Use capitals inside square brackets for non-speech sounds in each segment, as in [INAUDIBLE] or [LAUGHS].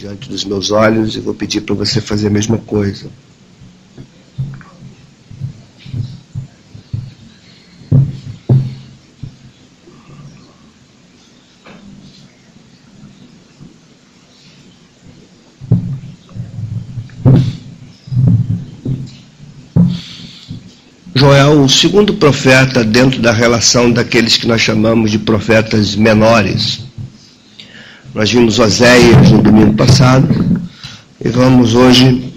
diante dos meus olhos e vou pedir para você fazer a mesma coisa. Joel, o segundo profeta dentro da relação daqueles que nós chamamos de profetas menores. Nós vimos Oséias no domingo passado e vamos hoje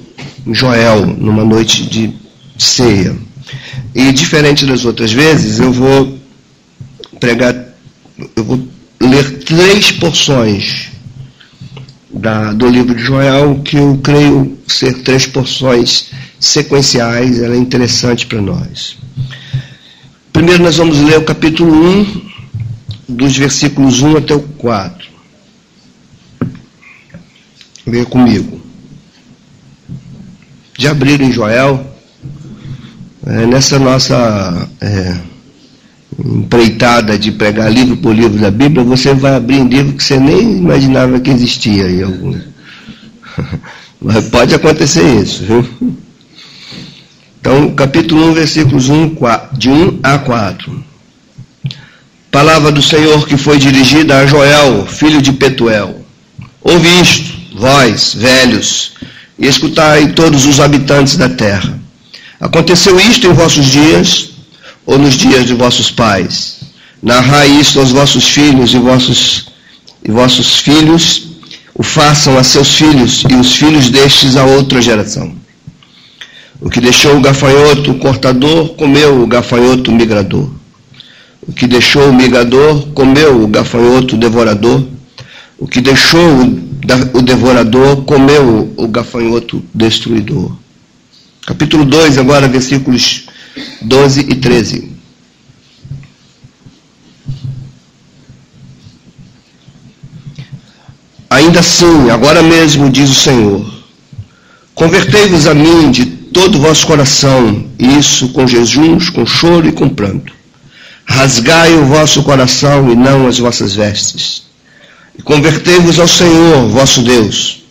em Joel, numa noite de ceia. E diferente das outras vezes, eu vou pregar, eu vou ler três porções da, do livro de Joel, que eu creio ser três porções sequenciais, ela é interessante para nós. Primeiro nós vamos ler o capítulo 1, dos versículos 1 até o 4. Leia comigo. Já abriram em Joel? É, nessa nossa é, empreitada de pregar livro por livro da Bíblia, você vai abrir um livro que você nem imaginava que existia aí algum. [LAUGHS] Mas pode acontecer isso, viu? Então, capítulo 1, versículos 1, de 1 a 4. Palavra do Senhor que foi dirigida a Joel, filho de Petuel. Ouve isto, vós, velhos, e escutai todos os habitantes da terra. Aconteceu isto em vossos dias, ou nos dias de vossos pais? Narrai isto aos vossos filhos e vossos, e vossos filhos o façam a seus filhos e os filhos destes a outra geração. O que deixou o gafanhoto cortador, comeu o gafanhoto migrador. O que deixou o migrador, comeu o gafanhoto devorador. O que deixou o devorador, comeu o gafanhoto destruidor. Capítulo 2, agora, versículos 12 e 13. Ainda assim, agora mesmo, diz o Senhor, convertei-vos a mim de todo o vosso coração, isso com jejuns, com choro e com pranto. Rasgai o vosso coração e não as vossas vestes. E convertei-vos ao Senhor, vosso Deus,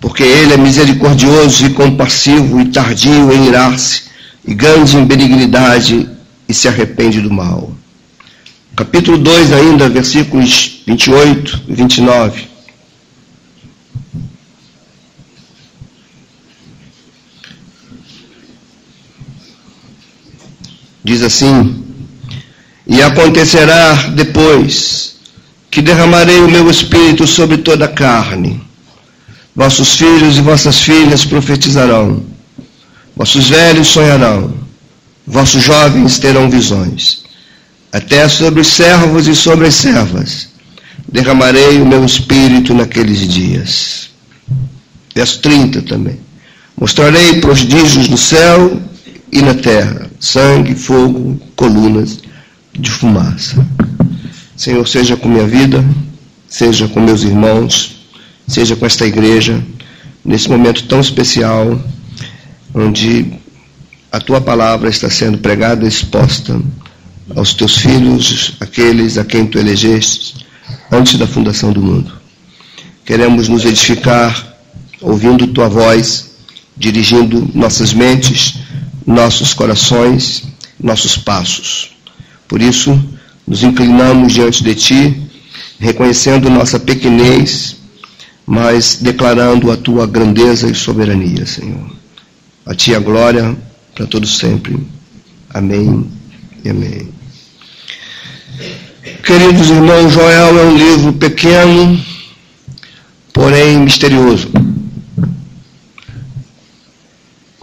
porque Ele é misericordioso e compassivo e tardio em irar-se, e grande em benignidade e se arrepende do mal. Capítulo 2 ainda, versículos 28 e 29. Diz assim: E acontecerá depois que derramarei o meu espírito sobre toda a carne. Vossos filhos e vossas filhas profetizarão, vossos velhos sonharão, vossos jovens terão visões. Até sobre os servos e sobre as servas derramarei o meu espírito naqueles dias. Verso 30 também. Mostrarei prodígios no céu e na terra sangue, fogo, colunas de fumaça. Senhor, seja com minha vida, seja com meus irmãos, seja com esta igreja, nesse momento tão especial, onde a tua palavra está sendo pregada e exposta aos teus filhos, aqueles a quem tu elegeste antes da fundação do mundo. Queremos nos edificar ouvindo tua voz, dirigindo nossas mentes nossos corações, nossos passos. Por isso, nos inclinamos diante de Ti, reconhecendo nossa pequenez, mas declarando a Tua grandeza e soberania, Senhor. A Ti a glória para todos sempre. Amém e amém. Queridos irmãos, Joel é um livro pequeno, porém misterioso.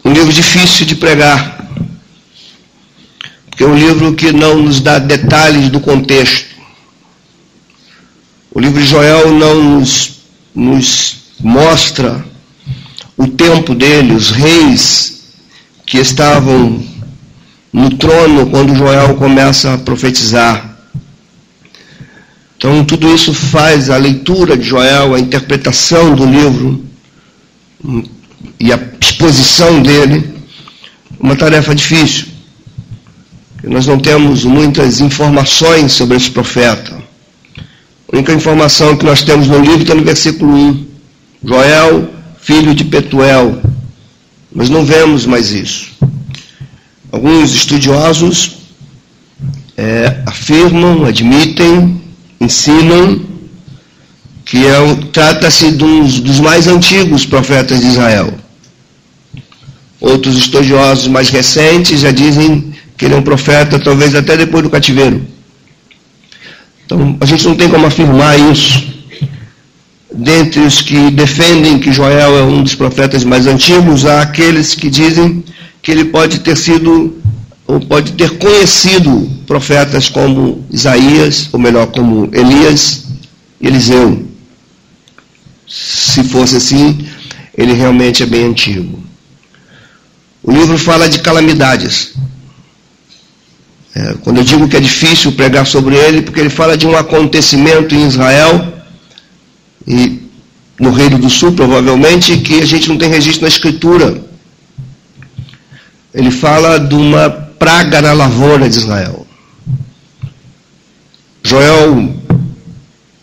Um livro difícil de pregar, porque é um livro que não nos dá detalhes do contexto. O livro de Joel não nos, nos mostra o tempo dele, os reis que estavam no trono quando Joel começa a profetizar. Então, tudo isso faz a leitura de Joel, a interpretação do livro, e a exposição dele uma tarefa difícil. Nós não temos muitas informações sobre esse profeta. A única informação que nós temos no livro está no versículo 1. Joel, filho de Petuel. Mas não vemos mais isso. Alguns estudiosos é, afirmam, admitem, ensinam que é, trata-se dos, dos mais antigos profetas de Israel. Outros estudiosos mais recentes já dizem que ele é um profeta, talvez até depois do cativeiro. Então, a gente não tem como afirmar isso. Dentre os que defendem que Joel é um dos profetas mais antigos, há aqueles que dizem que ele pode ter sido, ou pode ter conhecido profetas como Isaías, ou melhor, como Elias e Eliseu. Se fosse assim, ele realmente é bem antigo. O livro fala de calamidades. É, quando eu digo que é difícil pregar sobre ele, porque ele fala de um acontecimento em Israel e no Reino do Sul, provavelmente, que a gente não tem registro na Escritura. Ele fala de uma praga na lavoura de Israel. Joel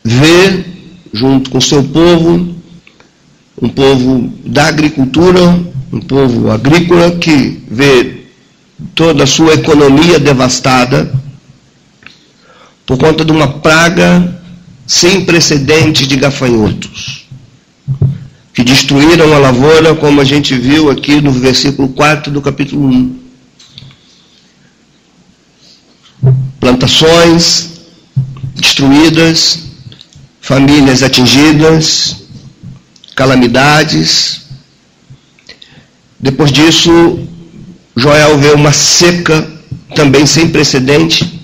vê, junto com seu povo, um povo da agricultura, um povo agrícola que vê toda a sua economia devastada por conta de uma praga sem precedentes de gafanhotos, que destruíram a lavoura, como a gente viu aqui no versículo 4 do capítulo 1. Plantações destruídas, famílias atingidas, calamidades. Depois disso, Joel vê uma seca também sem precedente,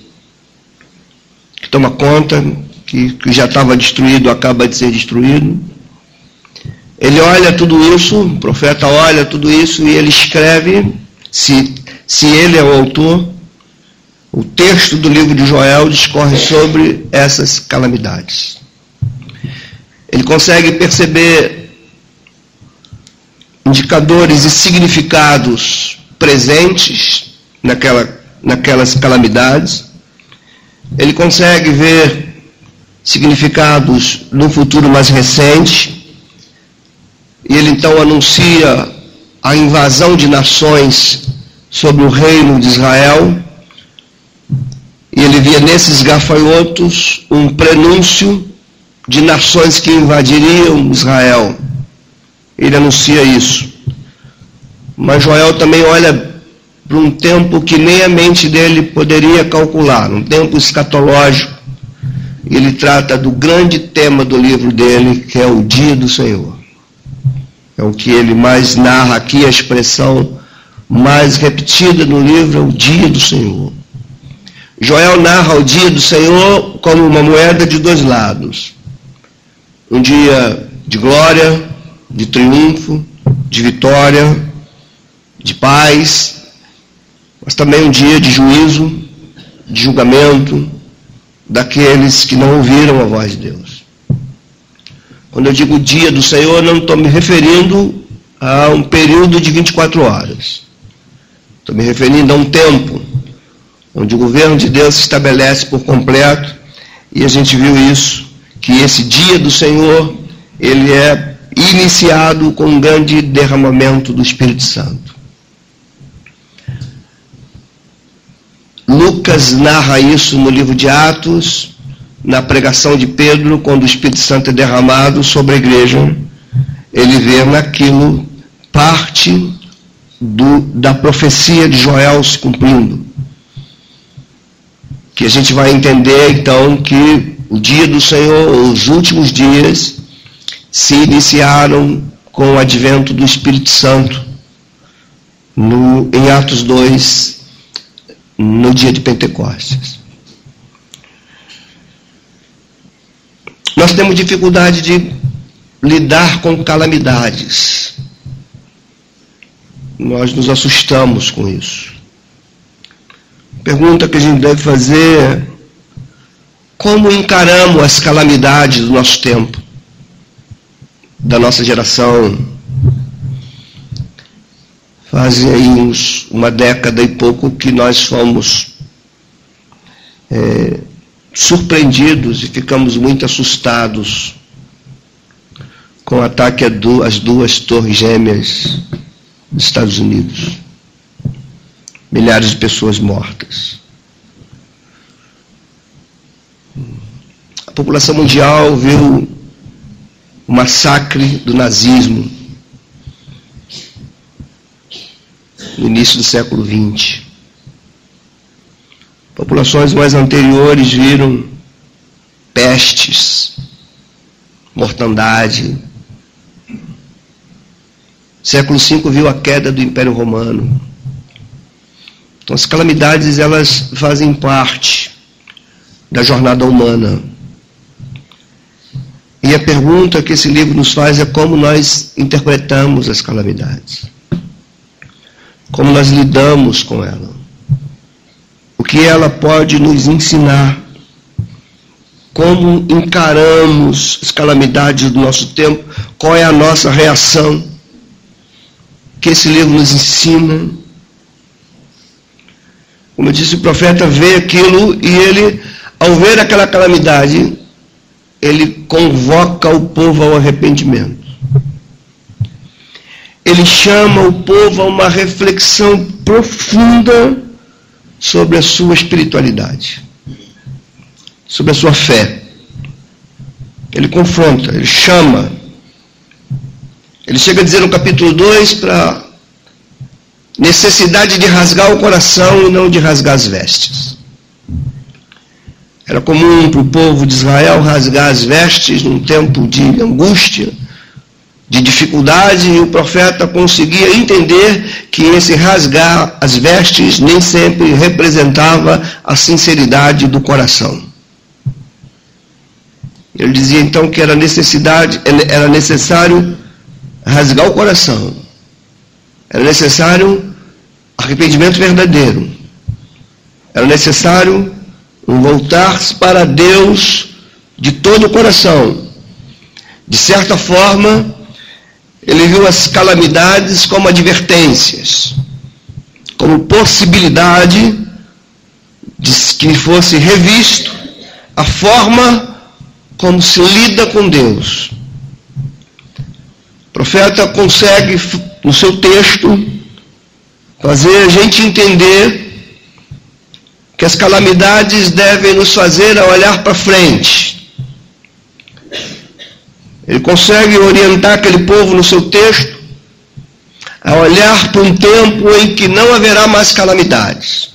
que toma conta, que, que já estava destruído, acaba de ser destruído. Ele olha tudo isso, o profeta olha tudo isso e ele escreve, se, se ele é o autor, o texto do livro de Joel discorre sobre essas calamidades. Ele consegue perceber indicadores e significados presentes naquela, naquelas calamidades. Ele consegue ver significados no futuro mais recente. E ele então anuncia a invasão de nações sobre o reino de Israel. E ele via nesses gafanhotos um prenúncio de nações que invadiriam Israel. Ele anuncia isso. Mas Joel também olha para um tempo que nem a mente dele poderia calcular, um tempo escatológico. Ele trata do grande tema do livro dele, que é o dia do Senhor. É o que ele mais narra aqui, a expressão mais repetida no livro é o dia do Senhor. Joel narra o dia do Senhor como uma moeda de dois lados. Um dia de glória, de triunfo, de vitória, de paz, mas também um dia de juízo, de julgamento daqueles que não ouviram a voz de Deus. Quando eu digo dia do Senhor, não estou me referindo a um período de 24 horas. Estou me referindo a um tempo onde o governo de Deus se estabelece por completo e a gente viu isso, que esse dia do Senhor, ele é iniciado com um grande derramamento do Espírito Santo. Lucas narra isso no livro de Atos, na pregação de Pedro, quando o Espírito Santo é derramado sobre a igreja. Ele vê naquilo parte do, da profecia de Joel se cumprindo. Que a gente vai entender então que o dia do Senhor, os últimos dias, se iniciaram com o advento do Espírito Santo. No, em Atos 2, no dia de Pentecostes. Nós temos dificuldade de lidar com calamidades. Nós nos assustamos com isso. Pergunta que a gente deve fazer é: como encaramos as calamidades do nosso tempo, da nossa geração, fazem aí uns, uma década e pouco que nós fomos é, surpreendidos e ficamos muito assustados com o ataque às duas torres gêmeas dos Estados Unidos. Milhares de pessoas mortas. A população mundial viu o massacre do nazismo no início do século XX. Populações mais anteriores viram pestes, mortandade. Século V viu a queda do Império Romano. Então as calamidades elas fazem parte da jornada humana. E a pergunta que esse livro nos faz é como nós interpretamos as calamidades. Como nós lidamos com ela. O que ela pode nos ensinar. Como encaramos as calamidades do nosso tempo. Qual é a nossa reação. Que esse livro nos ensina. Como eu disse, o profeta vê aquilo e ele, ao ver aquela calamidade, ele convoca o povo ao arrependimento. Ele chama o povo a uma reflexão profunda sobre a sua espiritualidade, sobre a sua fé. Ele confronta, ele chama. Ele chega a dizer no capítulo 2 para necessidade de rasgar o coração e não de rasgar as vestes. Era comum para o povo de Israel rasgar as vestes num tempo de angústia, de dificuldade, e o profeta conseguia entender que esse rasgar as vestes nem sempre representava a sinceridade do coração. Ele dizia então que era necessidade, era necessário rasgar o coração. Era necessário arrependimento verdadeiro. Era necessário voltar-se para Deus de todo o coração. De certa forma, ele viu as calamidades como advertências, como possibilidade de que fosse revisto a forma como se lida com Deus. O profeta consegue, no seu texto, fazer a gente entender que as calamidades devem nos fazer olhar para frente. Ele consegue orientar aquele povo no seu texto a olhar para um tempo em que não haverá mais calamidades.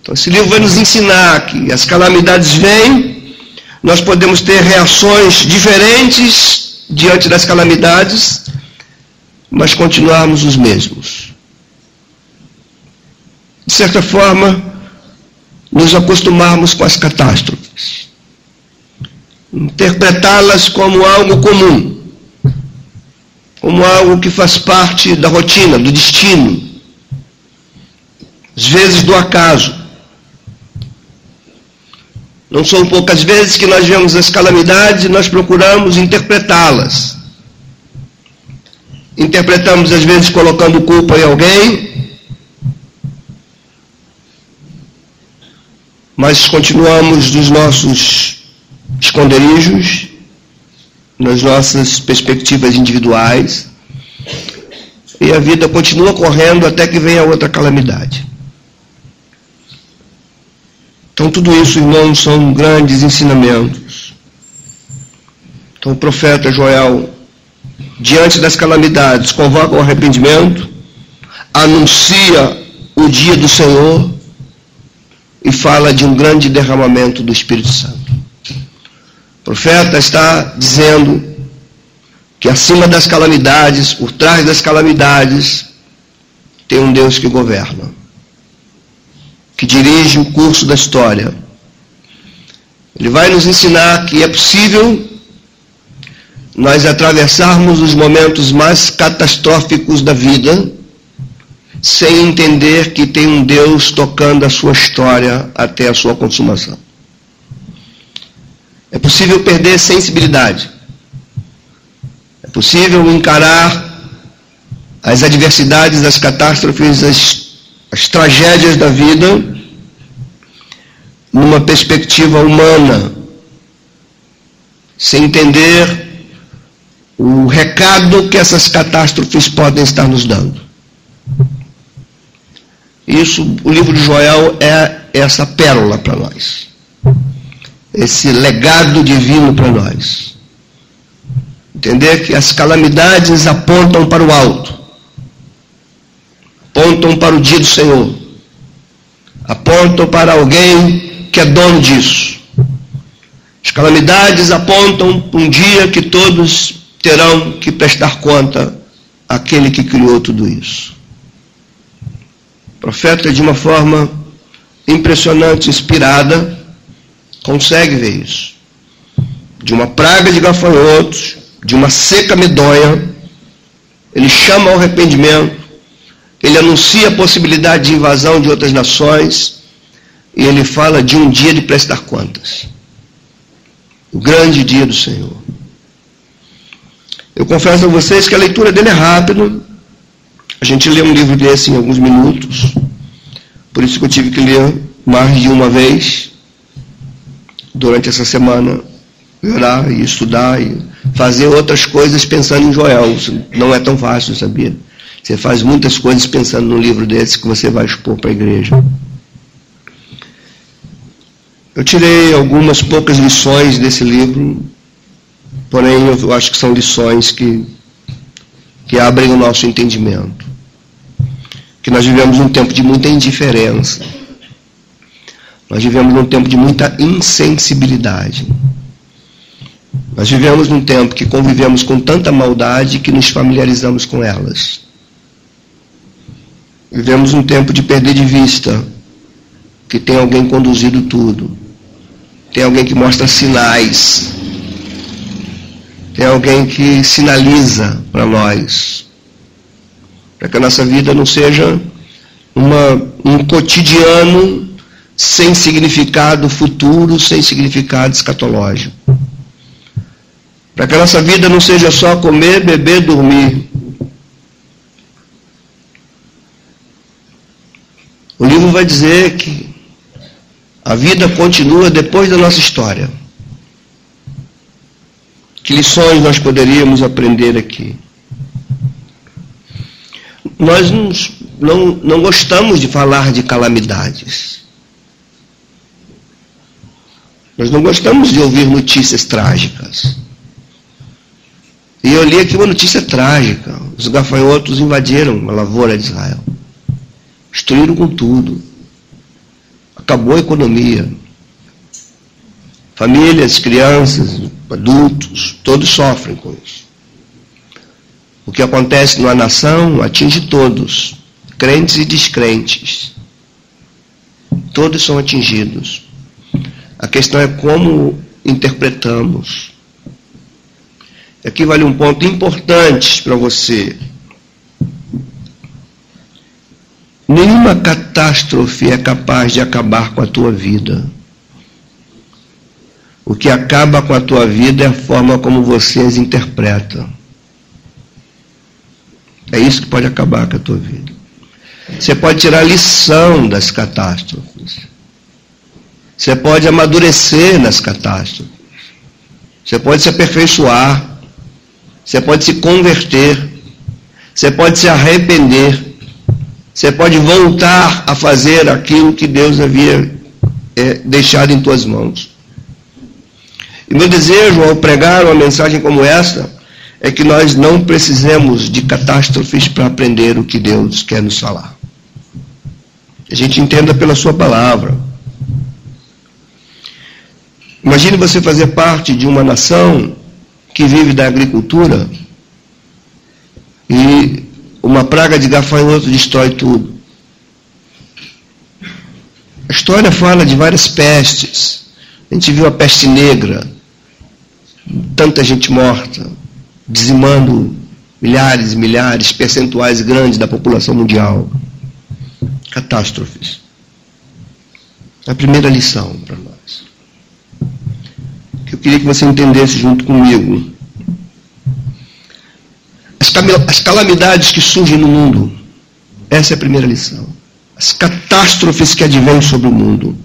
Então, esse livro vai nos ensinar que as calamidades vêm, nós podemos ter reações diferentes diante das calamidades, mas continuarmos os mesmos de certa forma, nos acostumarmos com as catástrofes. Interpretá-las como algo comum, como algo que faz parte da rotina, do destino, às vezes do acaso. Não são poucas vezes que nós vemos as calamidades e nós procuramos interpretá-las. Interpretamos, às vezes, colocando culpa em alguém, mas continuamos nos nossos esconderijos, nas nossas perspectivas individuais, e a vida continua correndo até que venha outra calamidade. Então, tudo isso, irmãos, são grandes ensinamentos. Então, o profeta Joel, diante das calamidades, convoca o arrependimento, anuncia o dia do Senhor e fala de um grande derramamento do Espírito Santo. Profeta está dizendo que acima das calamidades, por trás das calamidades, tem um Deus que governa, que dirige o curso da história. Ele vai nos ensinar que é possível nós atravessarmos os momentos mais catastróficos da vida sem entender que tem um Deus tocando a sua história até a sua consumação. É possível perder sensibilidade. É possível encarar as adversidades, as catástrofes, as, as tragédias da vida numa perspectiva humana, sem entender o recado que essas catástrofes podem estar nos dando. Isso, o livro de Joel é essa pérola para nós. Esse legado divino para nós. Entender que as calamidades apontam para o alto. Apontam para o dia do Senhor. Apontam para alguém que é dono disso. As calamidades apontam para um dia que todos terão que prestar conta àquele que criou tudo isso. O profeta, de uma forma impressionante, inspirada, consegue ver isso. De uma praga de gafanhotos, de uma seca medonha, ele chama ao arrependimento, ele anuncia a possibilidade de invasão de outras nações, e ele fala de um dia de prestar contas. O grande dia do Senhor. Eu confesso a vocês que a leitura dele é rápida. A gente lê um livro desse em alguns minutos. Por isso que eu tive que ler mais de uma vez durante essa semana. Orar e estudar e fazer outras coisas pensando em Joel. Não é tão fácil, sabia? Você faz muitas coisas pensando num livro desse que você vai expor para a igreja. Eu tirei algumas poucas lições desse livro Porém, eu acho que são lições que, que abrem o nosso entendimento. Que nós vivemos um tempo de muita indiferença. Nós vivemos um tempo de muita insensibilidade. Nós vivemos num tempo que convivemos com tanta maldade que nos familiarizamos com elas. Vivemos um tempo de perder de vista que tem alguém conduzido tudo. Tem alguém que mostra sinais é alguém que sinaliza para nós, para que a nossa vida não seja uma, um cotidiano sem significado futuro, sem significado escatológico. Para que a nossa vida não seja só comer, beber, dormir. O livro vai dizer que a vida continua depois da nossa história. Que lições nós poderíamos aprender aqui? Nós não, não, não gostamos de falar de calamidades. Nós não gostamos de ouvir notícias trágicas. E eu li aqui uma notícia trágica. Os gafanhotos invadiram a lavoura de Israel. Destruíram com tudo. Acabou a economia. Famílias, crianças, adultos, todos sofrem com isso. O que acontece numa nação atinge todos, crentes e descrentes. Todos são atingidos. A questão é como interpretamos. Aqui vale um ponto importante para você. Nenhuma catástrofe é capaz de acabar com a tua vida. O que acaba com a tua vida é a forma como você as interpreta. É isso que pode acabar com a tua vida. Você pode tirar lição das catástrofes. Você pode amadurecer nas catástrofes. Você pode se aperfeiçoar. Você pode se converter. Você pode se arrepender. Você pode voltar a fazer aquilo que Deus havia é, deixado em tuas mãos. E meu desejo ao pregar uma mensagem como esta é que nós não precisemos de catástrofes para aprender o que Deus quer nos falar. A gente entenda pela sua palavra. Imagine você fazer parte de uma nação que vive da agricultura e uma praga de gafanhoto destrói tudo. A história fala de várias pestes. A gente viu a peste negra, tanta gente morta, dizimando milhares e milhares, percentuais grandes da população mundial. Catástrofes. A primeira lição para nós. Que eu queria que você entendesse junto comigo. As calamidades que surgem no mundo. Essa é a primeira lição. As catástrofes que advêm sobre o mundo.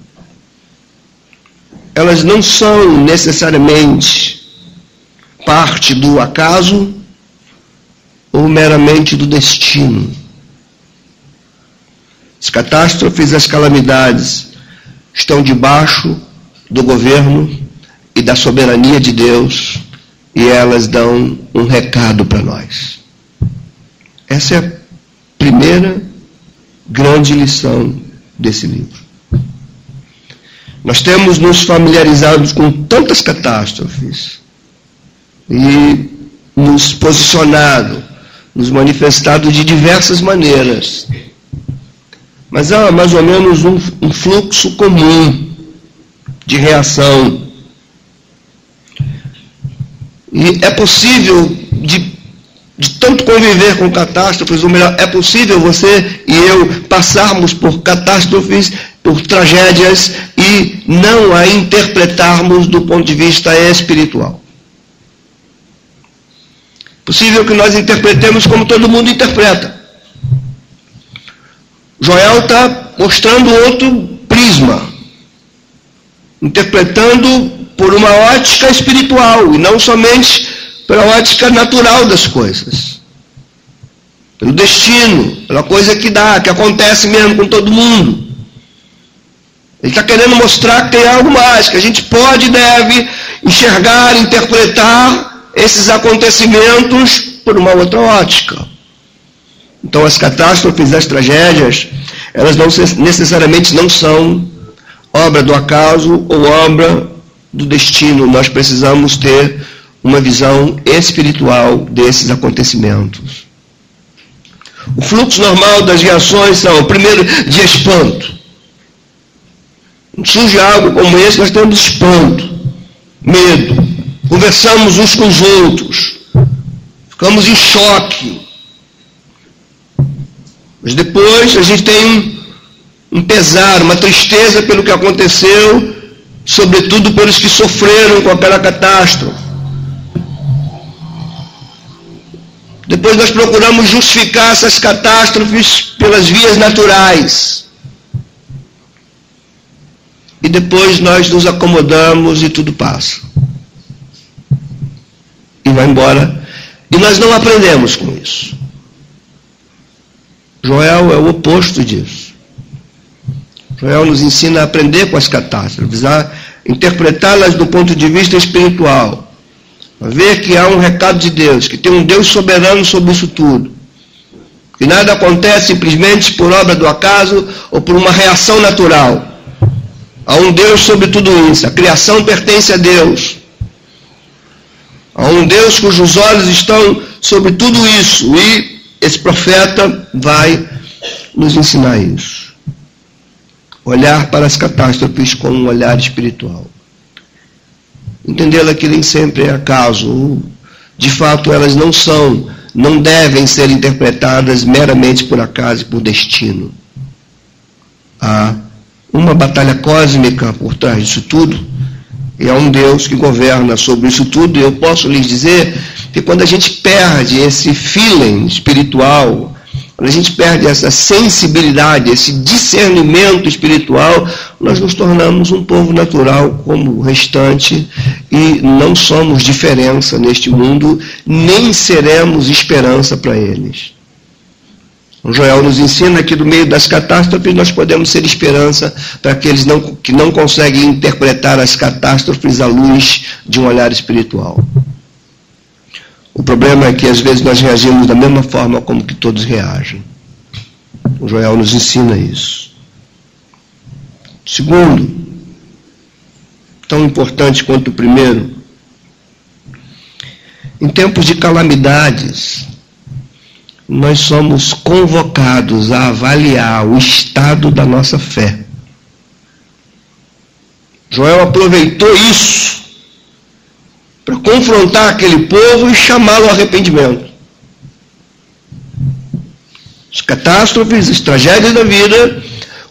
Elas não são necessariamente parte do acaso ou meramente do destino. As catástrofes, as calamidades estão debaixo do governo e da soberania de Deus e elas dão um recado para nós. Essa é a primeira grande lição desse livro. Nós temos nos familiarizados com tantas catástrofes e nos posicionado, nos manifestado de diversas maneiras. Mas há mais ou menos um, um fluxo comum de reação. E é possível, de, de tanto conviver com catástrofes, ou melhor, é possível você e eu passarmos por catástrofes, por tragédias e não a interpretarmos do ponto de vista espiritual. Possível que nós interpretemos como todo mundo interpreta. Joel está mostrando outro prisma, interpretando por uma ótica espiritual e não somente pela ótica natural das coisas. Pelo destino, pela coisa que dá, que acontece mesmo com todo mundo. Ele está querendo mostrar que tem algo mais, que a gente pode e deve enxergar, interpretar esses acontecimentos por uma outra ótica. Então as catástrofes, as tragédias, elas não necessariamente não são obra do acaso ou obra do destino. Nós precisamos ter uma visão espiritual desses acontecimentos. O fluxo normal das reações são, primeiro, de espanto. Surge algo como esse, nós temos espanto, medo. Conversamos uns com os outros. Ficamos em choque. Mas depois a gente tem um, pesar, uma tristeza pelo que aconteceu, sobretudo pelos que sofreram com aquela catástrofe. Depois nós procuramos justificar essas catástrofes pelas vias naturais. E depois nós nos acomodamos e tudo passa. E vai embora. E nós não aprendemos com isso. Joel é o oposto disso. Joel nos ensina a aprender com as catástrofes, a interpretá-las do ponto de vista espiritual, a ver que há um recado de Deus, que tem um Deus soberano sobre isso tudo. Que nada acontece simplesmente por obra do acaso ou por uma reação natural. Há um Deus sobre tudo isso. A criação pertence a Deus. Há um Deus cujos olhos estão sobre tudo isso. E esse profeta vai nos ensinar isso. Olhar para as catástrofes com um olhar espiritual. Entendê-la que nem sempre é acaso. De fato, elas não são, não devem ser interpretadas meramente por acaso e por destino. Há uma batalha cósmica por trás disso tudo, e há um Deus que governa sobre isso tudo, e eu posso lhes dizer que quando a gente perde esse feeling espiritual, quando a gente perde essa sensibilidade, esse discernimento espiritual, nós nos tornamos um povo natural como o restante e não somos diferença neste mundo, nem seremos esperança para eles. O Joel nos ensina que do meio das catástrofes nós podemos ser esperança para aqueles não, que não conseguem interpretar as catástrofes à luz de um olhar espiritual. O problema é que às vezes nós reagimos da mesma forma como que todos reagem. O Joel nos ensina isso. Segundo, tão importante quanto o primeiro, em tempos de calamidades, nós somos convocados a avaliar o estado da nossa fé. Joel aproveitou isso para confrontar aquele povo e chamá-lo ao arrependimento. As catástrofes, as tragédias da vida,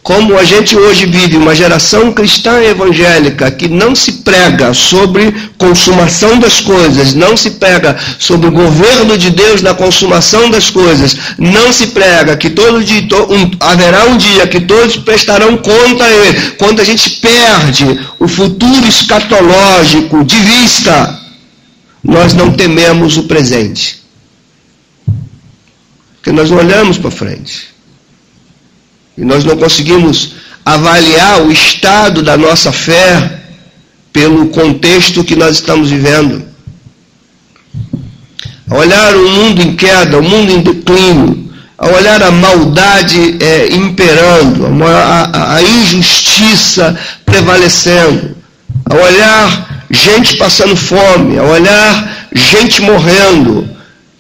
como a gente hoje vive uma geração cristã evangélica que não se prega sobre consumação das coisas, não se prega sobre o governo de Deus na consumação das coisas, não se prega que todo dia, um, haverá um dia que todos prestarão conta a ele, quando a gente perde o futuro escatológico de vista, nós não tememos o presente. Porque nós não olhamos para frente. E nós não conseguimos avaliar o estado da nossa fé pelo contexto que nós estamos vivendo. A olhar o mundo em queda, o mundo em declínio, a olhar a maldade é, imperando, a, a, a injustiça prevalecendo, a olhar gente passando fome, a olhar gente morrendo,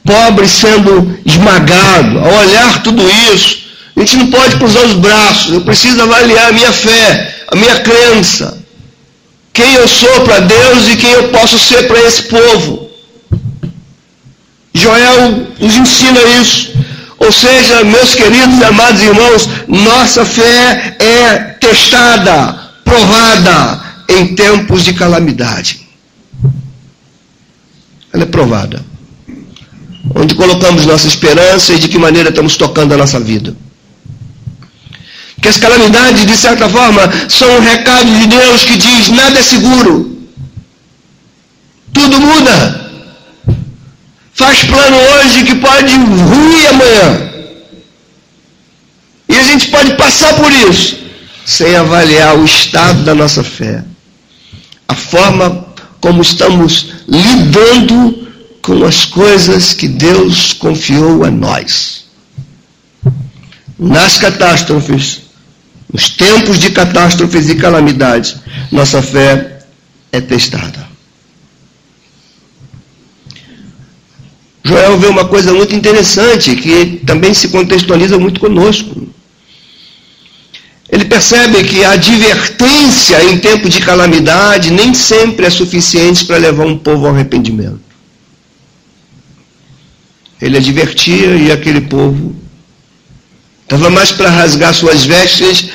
pobre sendo esmagado, a olhar tudo isso, a gente não pode cruzar os braços, eu preciso avaliar a minha fé, a minha crença, quem eu sou para Deus e quem eu posso ser para esse povo. Joel nos ensina isso. Ou seja, meus queridos e amados irmãos, nossa fé é testada, provada em tempos de calamidade. Ela é provada. Onde colocamos nossa esperança e de que maneira estamos tocando a nossa vida. Que as calamidades, de certa forma, são um recado de Deus que diz: nada é seguro. Tudo muda. Faz plano hoje que pode ruir amanhã. E a gente pode passar por isso sem avaliar o estado da nossa fé, a forma como estamos lidando com as coisas que Deus confiou a nós. Nas catástrofes, nos tempos de catástrofes e calamidades, nossa fé é testada. Joel vê uma coisa muito interessante que também se contextualiza muito conosco. Ele percebe que a advertência em tempo de calamidade nem sempre é suficiente para levar um povo ao arrependimento. Ele advertia e aquele povo Estava mais para rasgar suas vestes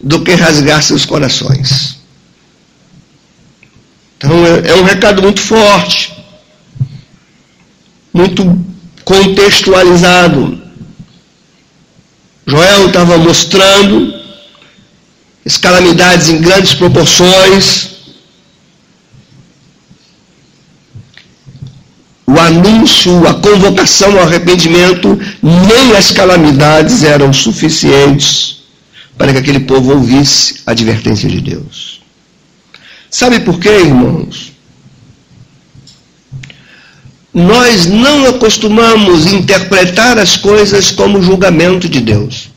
do que rasgar seus corações. Então é, é um recado muito forte, muito contextualizado. Joel estava mostrando calamidades em grandes proporções, o anúncio, a convocação ao arrependimento, nem as calamidades eram suficientes para que aquele povo ouvisse a advertência de Deus. Sabe por quê, irmãos? Nós não acostumamos interpretar as coisas como julgamento de Deus.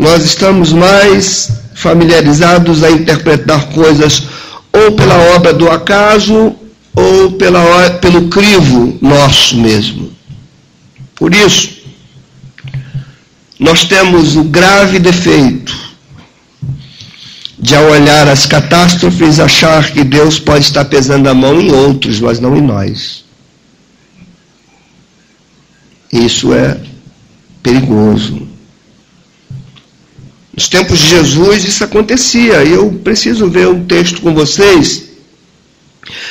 Nós estamos mais familiarizados a interpretar coisas ou pela obra do acaso ou pela, pelo crivo nosso mesmo. Por isso, nós temos o grave defeito de, ao olhar as catástrofes, achar que Deus pode estar pesando a mão em outros, mas não em nós. Isso é perigoso. Nos tempos de Jesus isso acontecia. E eu preciso ver um texto com vocês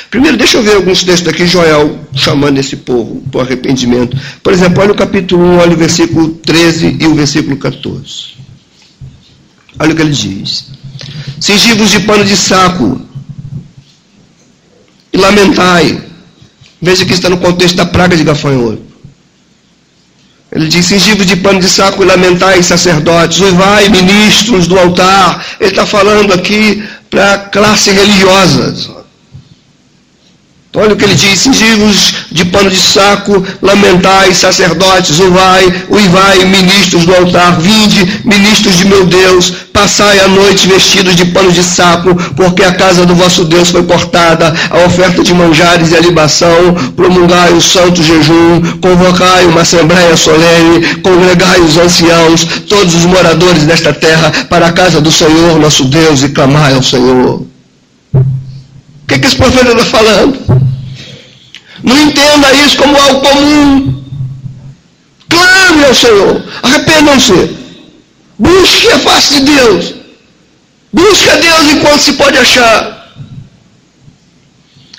Primeiro, deixa eu ver alguns textos aqui, Joel chamando esse povo para o arrependimento. Por exemplo, olha o capítulo 1, olha o versículo 13 e o versículo 14. Olha o que ele diz. Cingivos de pano de saco e lamentai. Veja que está no contexto da praga de gafanhoto. Ele diz: cingivos de pano de saco e lamentai, sacerdotes, vai, ministros do altar. Ele está falando aqui para a classe religiosa. Olha o que ele diz: cingivos de pano de saco, lamentai, sacerdotes, uvai, uivai, ministros do altar, vinde, ministros de meu Deus, passai a noite vestidos de pano de saco, porque a casa do vosso Deus foi cortada, a oferta de manjares e a libação, promulgai o santo jejum, convocai uma assembléia solene, congregai os anciãos, todos os moradores desta terra, para a casa do Senhor nosso Deus, e clamai ao Senhor. O que, que esse profeta está falando? Não entenda isso como algo comum. Clame ao Senhor. Arrependam-se. Busque a face de Deus. Busque a Deus enquanto se pode achar.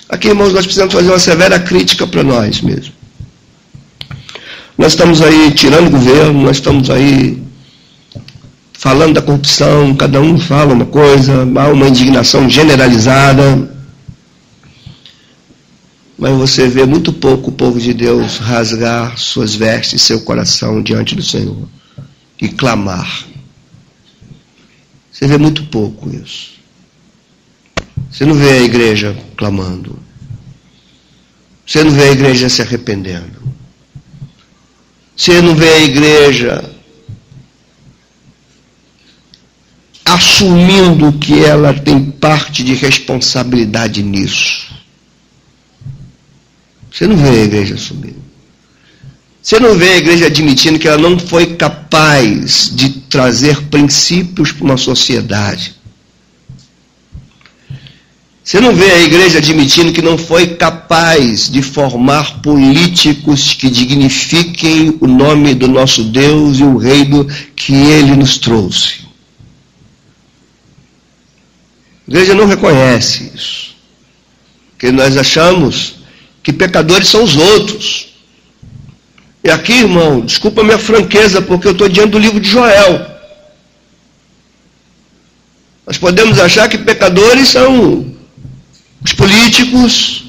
Aqui, irmãos, nós precisamos fazer uma severa crítica para nós mesmos. Nós estamos aí tirando o governo, nós estamos aí falando da corrupção, cada um fala uma coisa, há uma indignação generalizada. mas você vê muito pouco o povo de Deus rasgar suas vestes, seu coração diante do Senhor e clamar. Você vê muito pouco isso. Você não vê a igreja clamando. Você não vê a igreja se arrependendo. Você não vê a igreja assumindo que ela tem parte de responsabilidade nisso. Você não vê a igreja assumindo. Você não vê a igreja admitindo que ela não foi capaz de trazer princípios para uma sociedade. Você não vê a igreja admitindo que não foi capaz de formar políticos que dignifiquem o nome do nosso Deus e o reino que ele nos trouxe. A igreja não reconhece isso. Porque nós achamos que pecadores são os outros. E aqui, irmão, desculpa a minha franqueza, porque eu estou diante do livro de Joel. Nós podemos achar que pecadores são os políticos,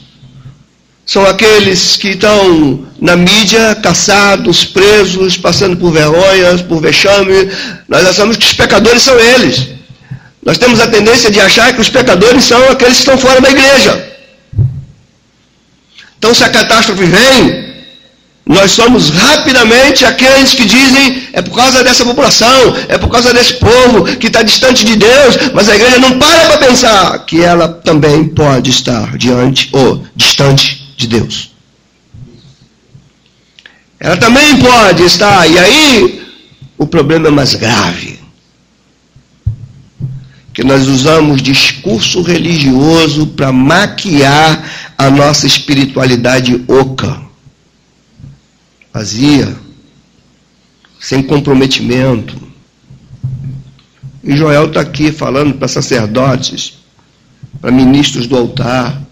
são aqueles que estão na mídia, caçados, presos, passando por vergonhas, por vexame. Nós achamos que os pecadores são eles. Nós temos a tendência de achar que os pecadores são aqueles que estão fora da igreja. Então, se a catástrofe vem, nós somos rapidamente aqueles que dizem é por causa dessa população, é por causa desse povo que está distante de Deus, mas a igreja não para para pensar que ela também pode estar diante ou distante de Deus. Ela também pode estar, e aí o problema é mais grave. Que nós usamos discurso religioso para maquiar a nossa espiritualidade oca, vazia, sem comprometimento. E Joel está aqui falando para sacerdotes, para ministros do altar,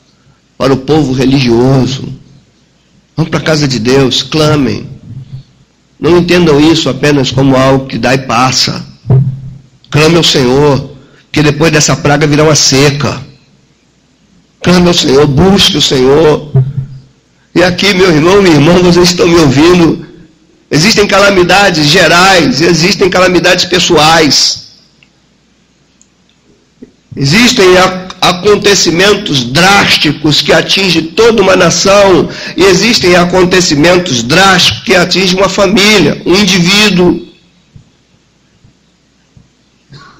para o povo religioso. Vão para a casa de Deus, clamem. Não entendam isso apenas como algo que dá e passa. Clame ao Senhor, que depois dessa praga virá uma seca. Clame ao Senhor, busque o Senhor. E aqui, meu irmão, minha irmã, vocês estão me ouvindo. Existem calamidades gerais, existem calamidades pessoais. Existem acontecimentos drásticos que atingem toda uma nação, e existem acontecimentos drásticos que atingem uma família, um indivíduo.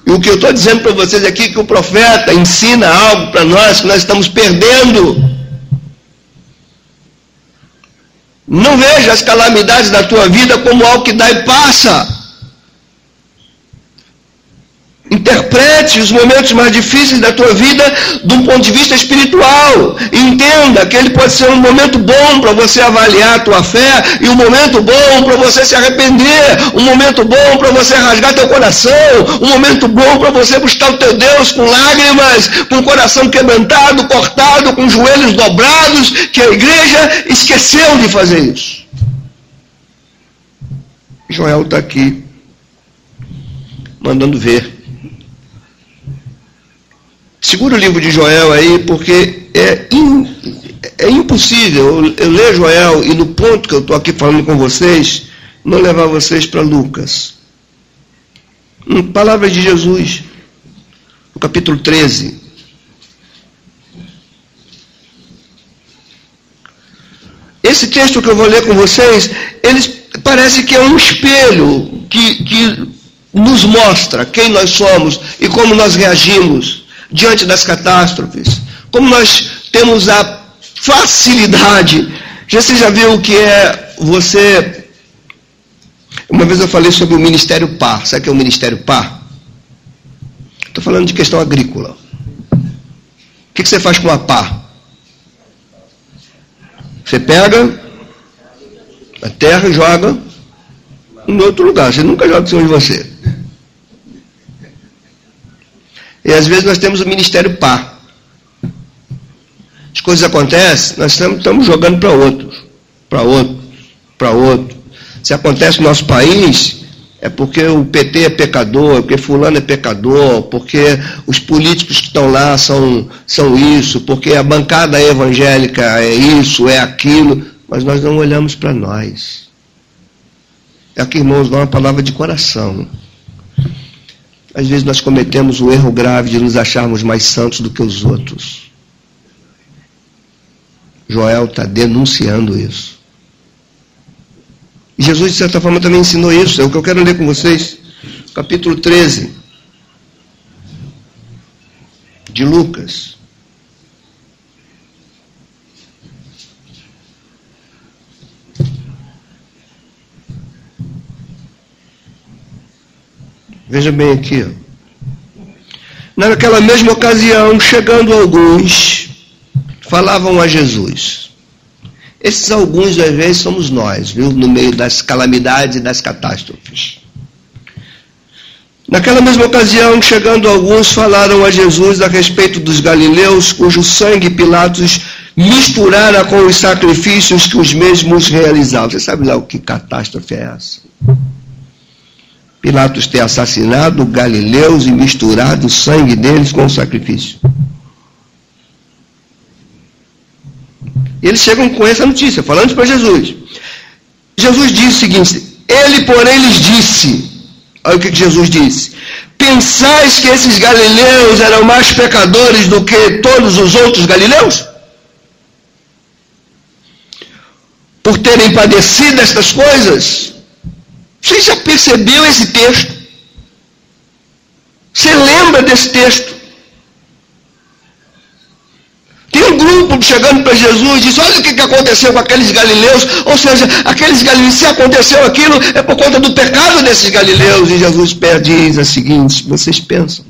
E o que eu estou dizendo para vocês aqui é que o profeta ensina algo para nós que nós estamos perdendo. Não veja as calamidades da tua vida como algo que dá e passa. Interprete os momentos mais difíceis da tua vida um ponto de vista espiritual. Entenda que ele pode ser um momento bom para você avaliar a tua fé e um momento bom para você se arrepender, um momento bom para você rasgar teu coração, um momento bom para você buscar o teu Deus com lágrimas, com o coração quebrantado, cortado, com os joelhos dobrados, que a igreja esqueceu de fazer isso. Joel está aqui mandando ver Segura o livro de Joel aí, porque é, in, é impossível eu ler Joel e no ponto que eu estou aqui falando com vocês, não levar vocês para Lucas. Hum, palavras de Jesus, no capítulo 13. Esse texto que eu vou ler com vocês, eles parece que é um espelho que, que nos mostra quem nós somos e como nós reagimos diante das catástrofes, como nós temos a facilidade. Você já viu o que é você. Uma vez eu falei sobre o Ministério Par. Sabe o que é o Ministério Par? Estou falando de questão agrícola. O que você faz com a pá? Você pega a terra e joga em outro lugar. Você nunca joga em cima de você. E às vezes nós temos o ministério par. As coisas acontecem, nós estamos, jogando para outros, para outros, para outro. Se acontece no nosso país, é porque o PT é pecador, é porque fulano é pecador, porque os políticos que estão lá são, são isso, porque a bancada evangélica é isso, é aquilo, mas nós não olhamos para nós. É aqui, irmãos, dá uma palavra de coração. Às vezes nós cometemos o erro grave de nos acharmos mais santos do que os outros. Joel está denunciando isso. E Jesus, de certa forma, também ensinou isso. É o que eu quero ler com vocês. Capítulo 13 de Lucas. Veja bem aqui. Naquela mesma ocasião, chegando alguns, falavam a Jesus. Esses alguns, às vezes, somos nós, viu? No meio das calamidades e das catástrofes. Naquela mesma ocasião, chegando alguns, falaram a Jesus a respeito dos galileus, cujo sangue Pilatos misturara com os sacrifícios que os mesmos realizavam. Você sabe lá o que catástrofe é essa? Pilatos ter assassinado galileus e misturado o sangue deles com o sacrifício. Eles chegam com essa notícia, falando para Jesus. Jesus disse o seguinte: Ele, porém, lhes disse: Olha o que Jesus disse. Pensais que esses galileus eram mais pecadores do que todos os outros galileus? Por terem padecido estas coisas? Você já percebeu esse texto? Você lembra desse texto? Tem um grupo chegando para Jesus e diz: Olha o que aconteceu com aqueles galileus. Ou seja, aqueles galileus, se aconteceu aquilo, é por conta do pecado desses galileus. E Jesus diz a seguinte: Vocês pensam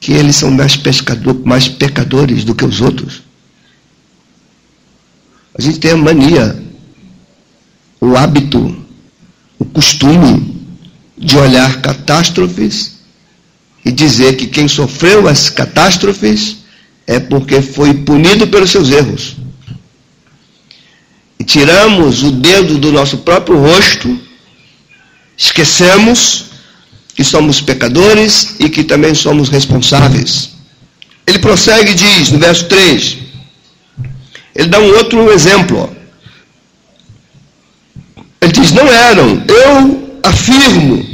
que eles são mais, pescador, mais pecadores do que os outros? A gente tem a mania, o hábito, o costume de olhar catástrofes e dizer que quem sofreu as catástrofes é porque foi punido pelos seus erros. E tiramos o dedo do nosso próprio rosto, esquecemos que somos pecadores e que também somos responsáveis. Ele prossegue e diz, no verso 3, ele dá um outro exemplo. Ele diz: Não eram, eu afirmo,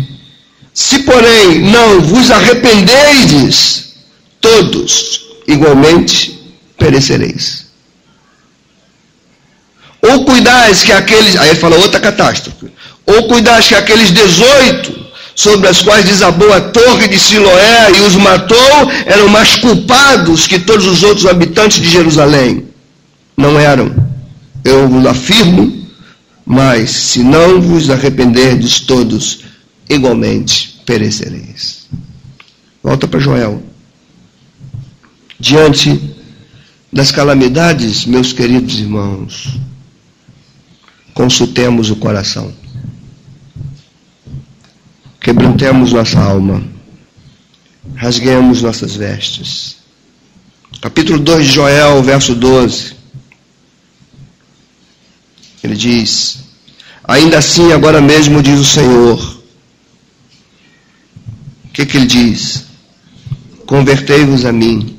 se porém não vos arrependeis, todos igualmente perecereis. Ou cuidais que aqueles, aí ele fala outra catástrofe, ou cuidais que aqueles 18 sobre as quais desabou a torre de Siloé e os matou, eram mais culpados que todos os outros habitantes de Jerusalém. Não eram. Eu afirmo, mas se não vos arrependerdes todos, igualmente perecereis. Volta para Joel diante das calamidades, meus queridos irmãos, consultemos o coração. Quebrantemos nossa alma. Rasguemos nossas vestes. Capítulo 2 de Joel, verso 12. Ele diz: Ainda assim, agora mesmo diz o Senhor. O que, que ele diz? Convertei-vos a mim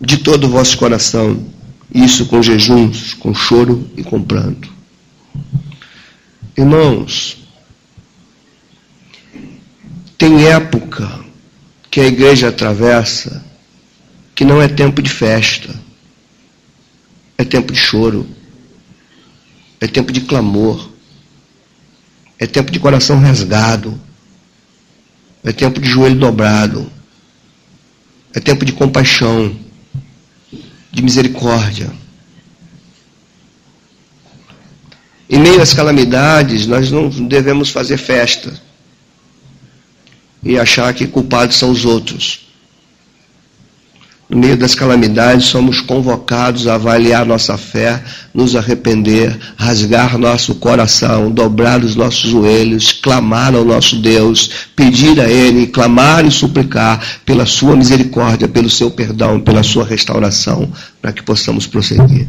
de todo o vosso coração, isso com jejuns, com choro e com pranto. Irmãos, tem época que a igreja atravessa que não é tempo de festa, é tempo de choro, é tempo de clamor, é tempo de coração rasgado, é tempo de joelho dobrado, é tempo de compaixão, de misericórdia. Em meio às calamidades, nós não devemos fazer festa e achar que culpados são os outros. No meio das calamidades, somos convocados a avaliar nossa fé, nos arrepender, rasgar nosso coração, dobrar os nossos joelhos, clamar ao nosso Deus, pedir a Ele, clamar e suplicar pela Sua misericórdia, pelo Seu perdão, pela Sua restauração, para que possamos prosseguir.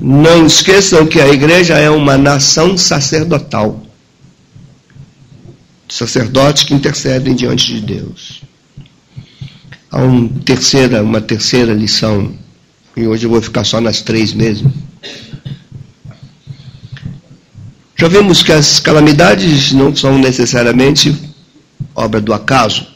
Não esqueçam que a igreja é uma nação sacerdotal. sacerdotes que intercedem diante de Deus. Há um terceira, uma terceira lição, e hoje eu vou ficar só nas três mesmo. Já vimos que as calamidades não são necessariamente obra do acaso.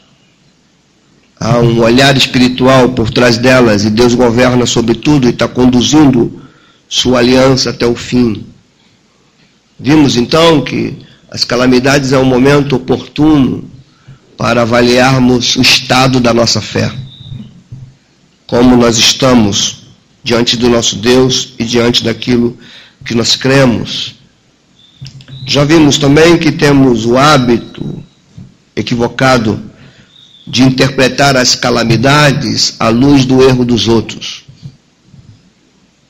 Há um olhar espiritual por trás delas e Deus governa sobre tudo e está conduzindo sua aliança até o fim. Vimos então que as calamidades é um momento oportuno para avaliarmos o estado da nossa fé. Como nós estamos diante do nosso Deus e diante daquilo que nós cremos. Já vimos também que temos o hábito equivocado de interpretar as calamidades à luz do erro dos outros.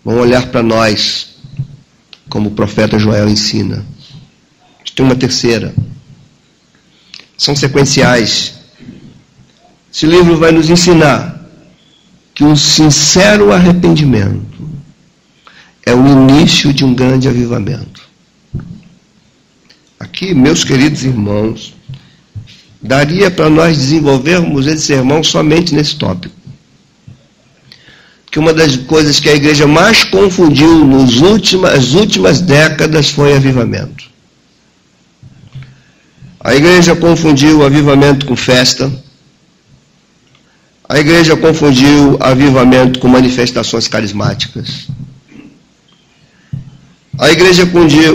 Vamos olhar para nós, como o profeta Joel ensina. Tem uma terceira. São sequenciais. Esse livro vai nos ensinar que um sincero arrependimento é o início de um grande avivamento. Aqui, meus queridos irmãos, daria para nós desenvolvermos esse sermão somente nesse tópico. Que uma das coisas que a igreja mais confundiu nas últimas, últimas décadas foi avivamento. A igreja confundiu avivamento com festa. A igreja confundiu avivamento com manifestações carismáticas. A igreja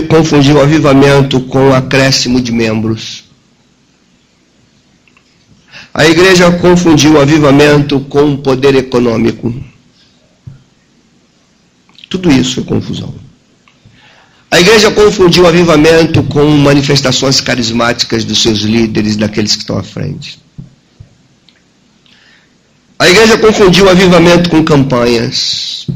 confundiu avivamento com acréscimo de membros. A igreja confundiu avivamento com poder econômico. Tudo isso é confusão. A igreja confundiu avivamento com manifestações carismáticas dos seus líderes, daqueles que estão à frente. A igreja confundiu avivamento com campanhas.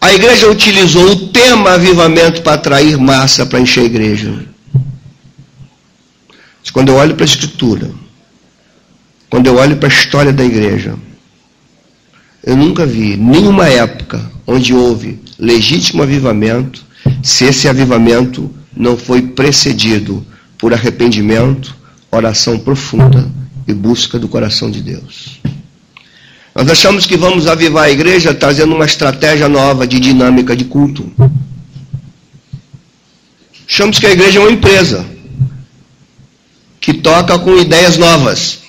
A igreja utilizou o tema avivamento para atrair massa para encher a igreja. Quando eu olho para a Escritura, quando eu olho para a história da igreja, eu nunca vi nenhuma época onde houve legítimo avivamento, se esse avivamento não foi precedido por arrependimento, oração profunda e busca do coração de Deus. Nós achamos que vamos avivar a igreja trazendo uma estratégia nova de dinâmica de culto. Achamos que a igreja é uma empresa que toca com ideias novas.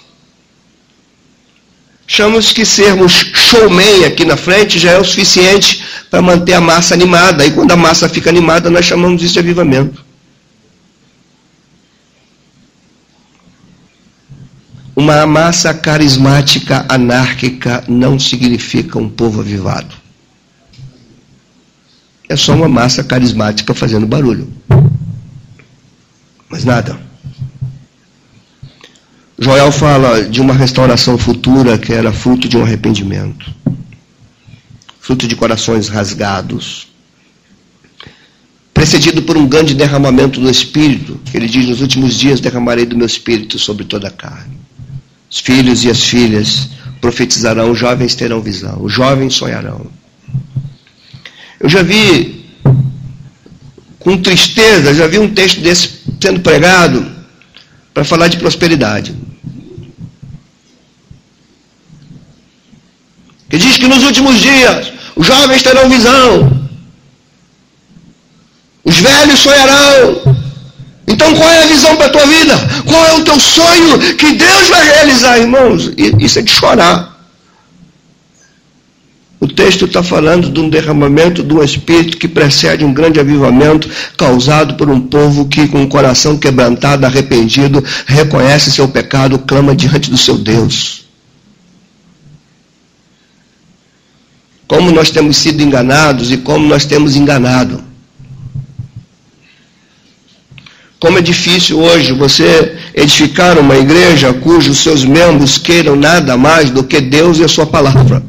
Chamamos que sermos showman aqui na frente já é o suficiente para manter a massa animada. E quando a massa fica animada, nós chamamos isso de avivamento. Uma massa carismática anárquica não significa um povo avivado. É só uma massa carismática fazendo barulho. Mas nada. Joel fala de uma restauração futura que era fruto de um arrependimento, fruto de corações rasgados, precedido por um grande derramamento do Espírito. Ele diz: Nos últimos dias derramarei do meu Espírito sobre toda a carne. Os filhos e as filhas profetizarão, os jovens terão visão, os jovens sonharão. Eu já vi, com tristeza, já vi um texto desse sendo pregado para falar de prosperidade. Que diz que nos últimos dias os jovens terão visão, os velhos sonharão. Então qual é a visão para a tua vida? Qual é o teu sonho que Deus vai realizar, irmãos? Isso é de chorar. O texto está falando de um derramamento do Espírito que precede um grande avivamento causado por um povo que, com o coração quebrantado, arrependido, reconhece seu pecado, clama diante do seu Deus. Como nós temos sido enganados e como nós temos enganado. Como é difícil hoje você edificar uma igreja cujos seus membros queiram nada mais do que Deus e a sua palavra.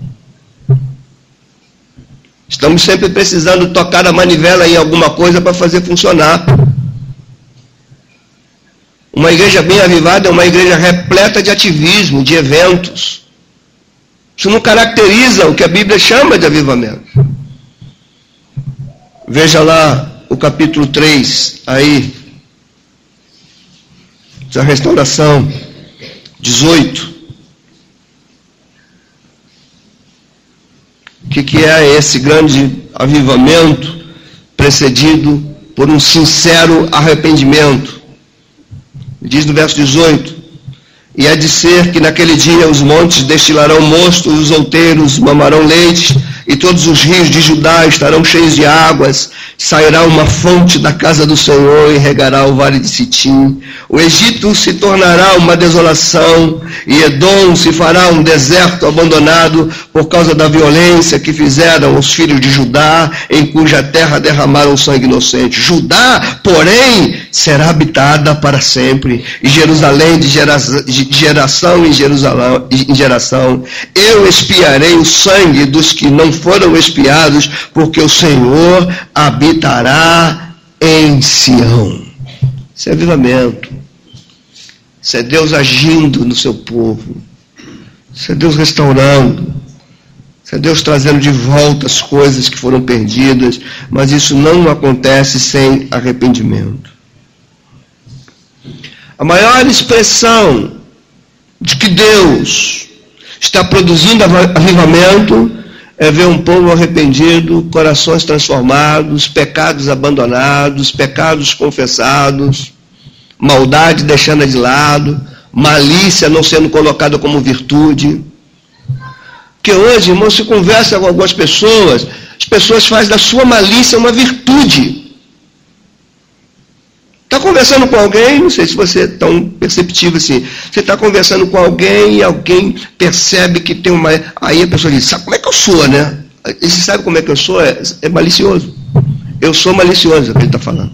Estamos sempre precisando tocar a manivela em alguma coisa para fazer funcionar. Uma igreja bem avivada é uma igreja repleta de ativismo, de eventos. Isso não caracteriza o que a Bíblia chama de avivamento. Veja lá o capítulo 3, aí, da restauração. 18. O que, que é esse grande avivamento precedido por um sincero arrependimento? Diz no verso 18: E é de ser que naquele dia os montes destilarão mosto, os outeiros mamarão leite, e todos os rios de Judá estarão cheios de águas, sairá uma fonte da casa do Senhor e regará o vale de Sitim. O Egito se tornará uma desolação e Edom se fará um deserto abandonado por causa da violência que fizeram os filhos de Judá, em cuja terra derramaram sangue inocente. Judá, porém, será habitada para sempre, e Jerusalém de, gera, de geração em, Jerusalém, em geração. Eu espiarei o sangue dos que não foram espiados, porque o Senhor habitará em Sião. Isso é avivamento. Isso é Deus agindo no seu povo. Isso é Deus restaurando. Isso é Deus trazendo de volta as coisas que foram perdidas. Mas isso não acontece sem arrependimento. A maior expressão de que Deus está produzindo avivamento é ver um povo arrependido, corações transformados, pecados abandonados, pecados confessados, maldade deixando de lado, malícia não sendo colocada como virtude. Que hoje, irmão, se conversa com algumas pessoas, as pessoas fazem da sua malícia uma virtude. Está conversando com alguém, não sei se você é tão perceptivo assim. Você está conversando com alguém e alguém percebe que tem uma. Aí a pessoa diz: Sabe como é que eu sou, né? Você sabe como é que eu sou? É, é malicioso. Eu sou malicioso, é o que ele está falando.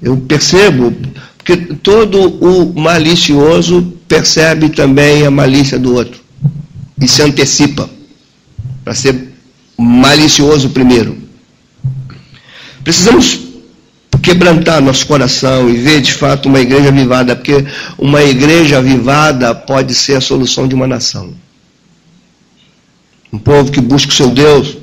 Eu percebo, porque todo o malicioso percebe também a malícia do outro e se antecipa para ser malicioso primeiro. Precisamos quebrantar nosso coração e ver de fato uma igreja avivada, porque uma igreja avivada pode ser a solução de uma nação. Um povo que busca o seu Deus.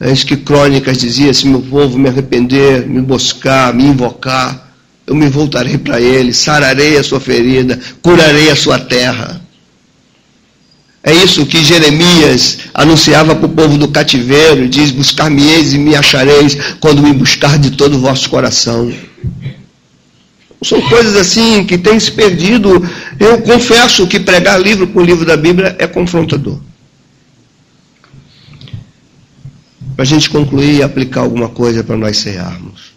É isso que Crônicas dizia: se meu povo me arrepender, me buscar, me invocar, eu me voltarei para ele, sararei a sua ferida, curarei a sua terra. É isso que Jeremias anunciava para o povo do cativeiro, diz: Buscar-me-eis e me achareis quando me buscar de todo o vosso coração. São coisas assim que têm se perdido. Eu confesso que pregar livro por livro da Bíblia é confrontador. Para a gente concluir e aplicar alguma coisa para nós cearmos.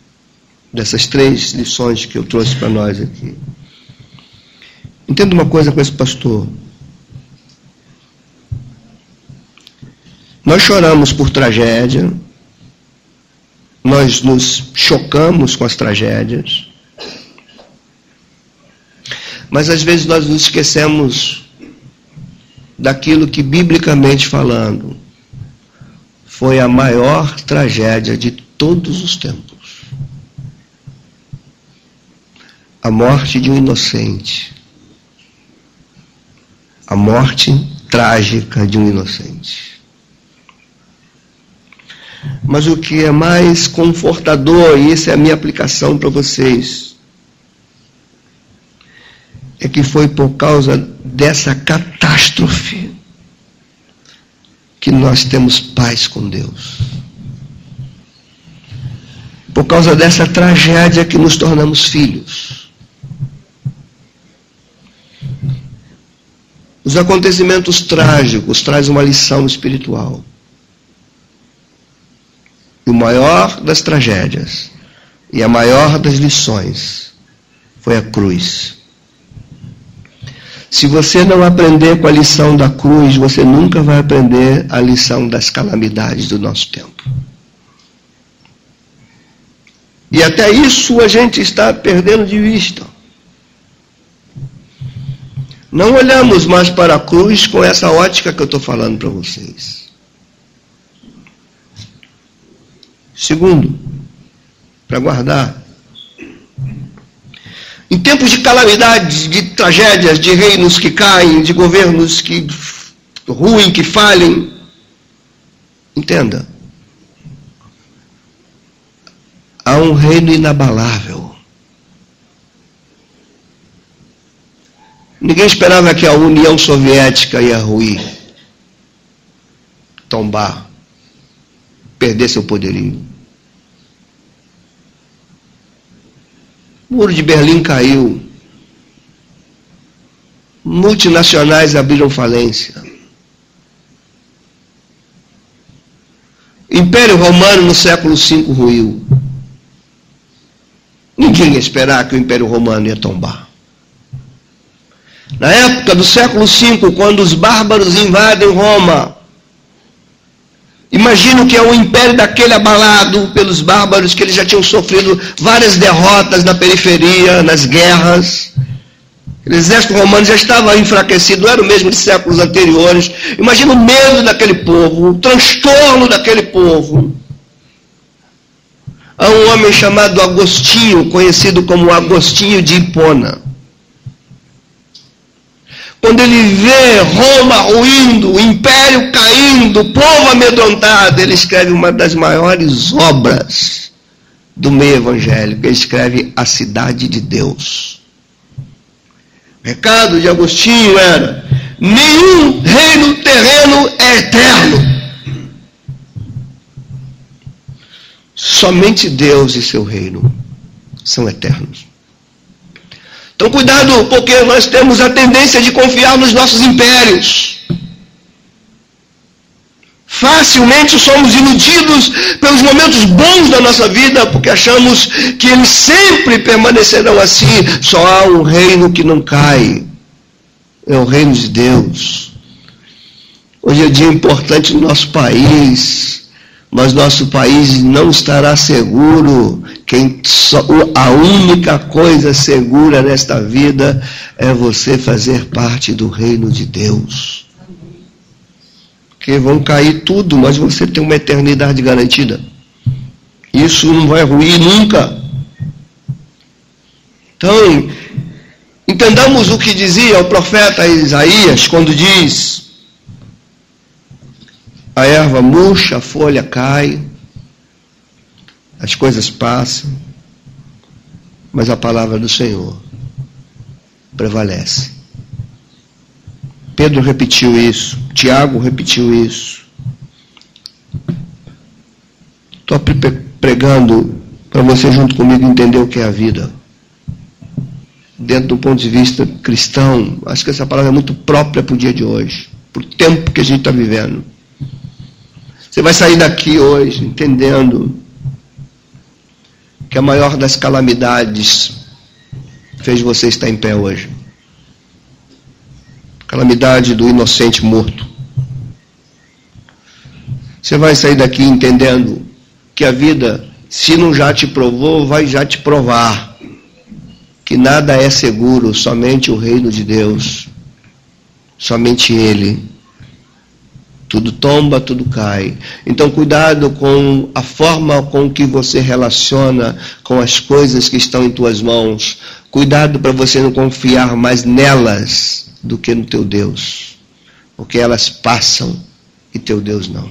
Dessas três lições que eu trouxe para nós aqui. Entenda uma coisa com esse pastor. Nós choramos por tragédia, nós nos chocamos com as tragédias, mas às vezes nós nos esquecemos daquilo que, biblicamente falando, foi a maior tragédia de todos os tempos. A morte de um inocente, a morte trágica de um inocente. Mas o que é mais confortador, e essa é a minha aplicação para vocês, é que foi por causa dessa catástrofe que nós temos paz com Deus. Por causa dessa tragédia que nos tornamos filhos. Os acontecimentos trágicos trazem uma lição espiritual. E o maior das tragédias e a maior das lições foi a cruz. Se você não aprender com a lição da cruz, você nunca vai aprender a lição das calamidades do nosso tempo. E até isso a gente está perdendo de vista. Não olhamos mais para a cruz com essa ótica que eu estou falando para vocês. Segundo, para guardar. Em tempos de calamidades, de tragédias, de reinos que caem, de governos que ruem, que falhem, entenda. Há um reino inabalável. Ninguém esperava que a União Soviética ia ruir, tombar, perder seu poderio. O muro de Berlim caiu. Multinacionais abriram falência. Império Romano no século V ruiu. Ninguém ia esperar que o Império Romano ia tombar. Na época do século V, quando os bárbaros invadem Roma, imagino que é o império daquele abalado pelos bárbaros, que eles já tinham sofrido várias derrotas na periferia, nas guerras. O exército romano já estava enfraquecido, era o mesmo de séculos anteriores. Imagina o medo daquele povo, o transtorno daquele povo. Há um homem chamado Agostinho, conhecido como Agostinho de Hipona. Quando ele vê Roma ruindo, o império caindo, o povo amedrontado, ele escreve uma das maiores obras do meio evangélico. Ele escreve A Cidade de Deus. O recado de Agostinho era: nenhum reino terreno é eterno. Somente Deus e seu reino são eternos. Então, cuidado, porque nós temos a tendência de confiar nos nossos impérios. Facilmente somos iludidos pelos momentos bons da nossa vida, porque achamos que eles sempre permanecerão assim. Só há um reino que não cai. É o reino de Deus. Hoje é dia importante no nosso país mas nosso país não estará seguro. Quem só, a única coisa segura nesta vida é você fazer parte do reino de Deus. Porque vão cair tudo, mas você tem uma eternidade garantida. Isso não vai ruir nunca. Então, entendamos o que dizia o profeta Isaías quando diz: a erva murcha, a folha cai, as coisas passam, mas a palavra do Senhor prevalece. Pedro repetiu isso, Tiago repetiu isso. Estou pregando para você, junto comigo, entender o que é a vida. Dentro do ponto de vista cristão, acho que essa palavra é muito própria para o dia de hoje, para o tempo que a gente está vivendo. Você vai sair daqui hoje entendendo que a maior das calamidades fez você estar em pé hoje. Calamidade do inocente morto. Você vai sair daqui entendendo que a vida, se não já te provou, vai já te provar. Que nada é seguro, somente o reino de Deus. Somente Ele tudo tomba, tudo cai. Então, cuidado com a forma com que você relaciona com as coisas que estão em tuas mãos. Cuidado para você não confiar mais nelas do que no teu Deus. Porque elas passam e teu Deus não.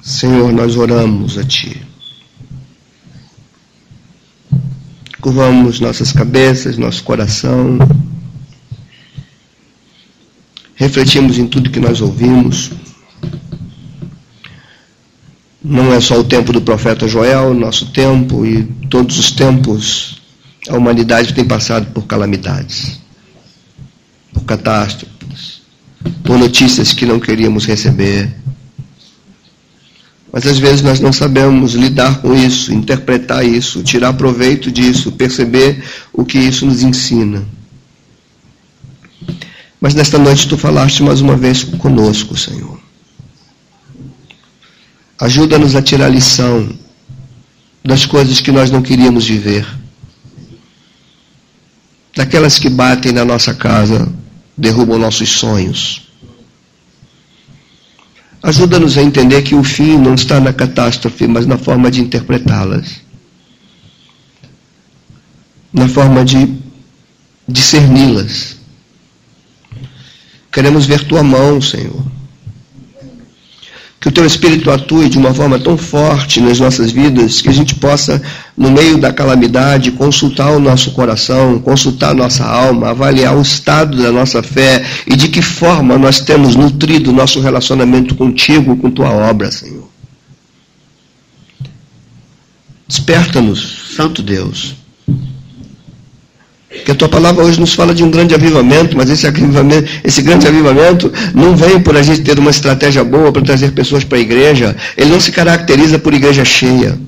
Senhor, nós oramos a Ti. Curvamos nossas cabeças, nosso coração refletimos em tudo que nós ouvimos. Não é só o tempo do profeta Joel, nosso tempo e todos os tempos a humanidade tem passado por calamidades, por catástrofes, por notícias que não queríamos receber. Mas às vezes nós não sabemos lidar com isso, interpretar isso, tirar proveito disso, perceber o que isso nos ensina. Mas nesta noite tu falaste mais uma vez conosco, Senhor. Ajuda-nos a tirar lição das coisas que nós não queríamos viver. Daquelas que batem na nossa casa, derrubam nossos sonhos. Ajuda-nos a entender que o fim não está na catástrofe, mas na forma de interpretá-las. Na forma de discerni-las Queremos ver tua mão, Senhor. Que o teu Espírito atue de uma forma tão forte nas nossas vidas que a gente possa, no meio da calamidade, consultar o nosso coração, consultar a nossa alma, avaliar o estado da nossa fé e de que forma nós temos nutrido nosso relacionamento contigo, com tua obra, Senhor. Desperta-nos, Santo Deus. Que a tua palavra hoje nos fala de um grande avivamento, mas esse, avivamento, esse grande avivamento não vem por a gente ter uma estratégia boa para trazer pessoas para a igreja. Ele não se caracteriza por igreja cheia.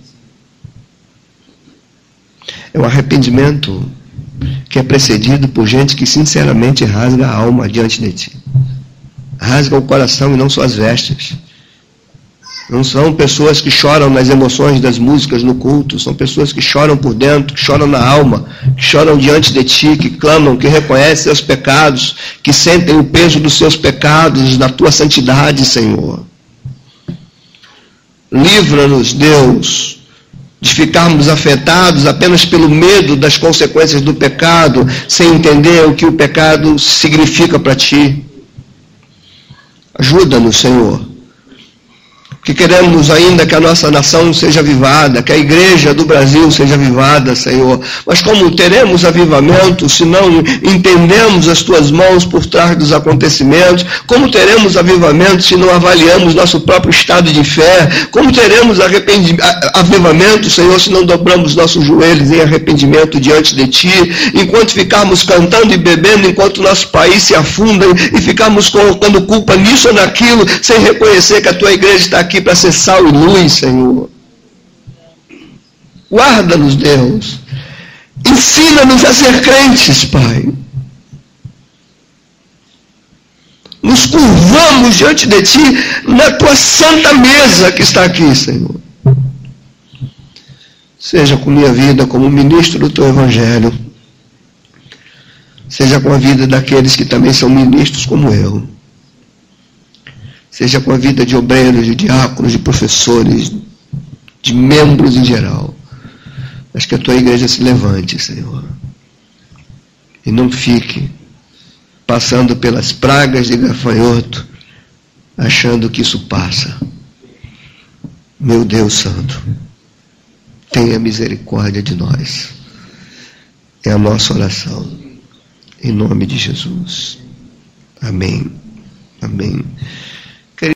É um arrependimento que é precedido por gente que sinceramente rasga a alma diante de ti. Rasga o coração e não só as vestes. Não são pessoas que choram nas emoções das músicas no culto, são pessoas que choram por dentro, que choram na alma, que choram diante de ti, que clamam, que reconhecem seus pecados, que sentem o peso dos seus pecados, da tua santidade, Senhor. Livra-nos, Deus, de ficarmos afetados apenas pelo medo das consequências do pecado, sem entender o que o pecado significa para ti. Ajuda-nos, Senhor que queremos ainda que a nossa nação seja avivada, que a igreja do Brasil seja avivada, Senhor. Mas como teremos avivamento se não entendemos as tuas mãos por trás dos acontecimentos? Como teremos avivamento se não avaliamos nosso próprio estado de fé? Como teremos avivamento, Senhor, se não dobramos nossos joelhos em arrependimento diante de ti? Enquanto ficarmos cantando e bebendo, enquanto nosso país se afunda e ficarmos colocando culpa nisso ou naquilo, sem reconhecer que a tua igreja está aqui aqui para ser sal e luz, Senhor. Guarda-nos, Deus. Ensina-nos a ser crentes, Pai. Nos curvamos diante de Ti na Tua santa mesa que está aqui, Senhor. Seja com minha vida como ministro do Teu Evangelho. Seja com a vida daqueles que também são ministros como eu seja com a vida de obreiros, de diáconos, de professores, de membros em geral. Mas que a tua igreja se levante, Senhor. E não fique passando pelas pragas de gafanhoto, achando que isso passa. Meu Deus Santo, tenha misericórdia de nós. É a nossa oração. Em nome de Jesus. Amém. Amém.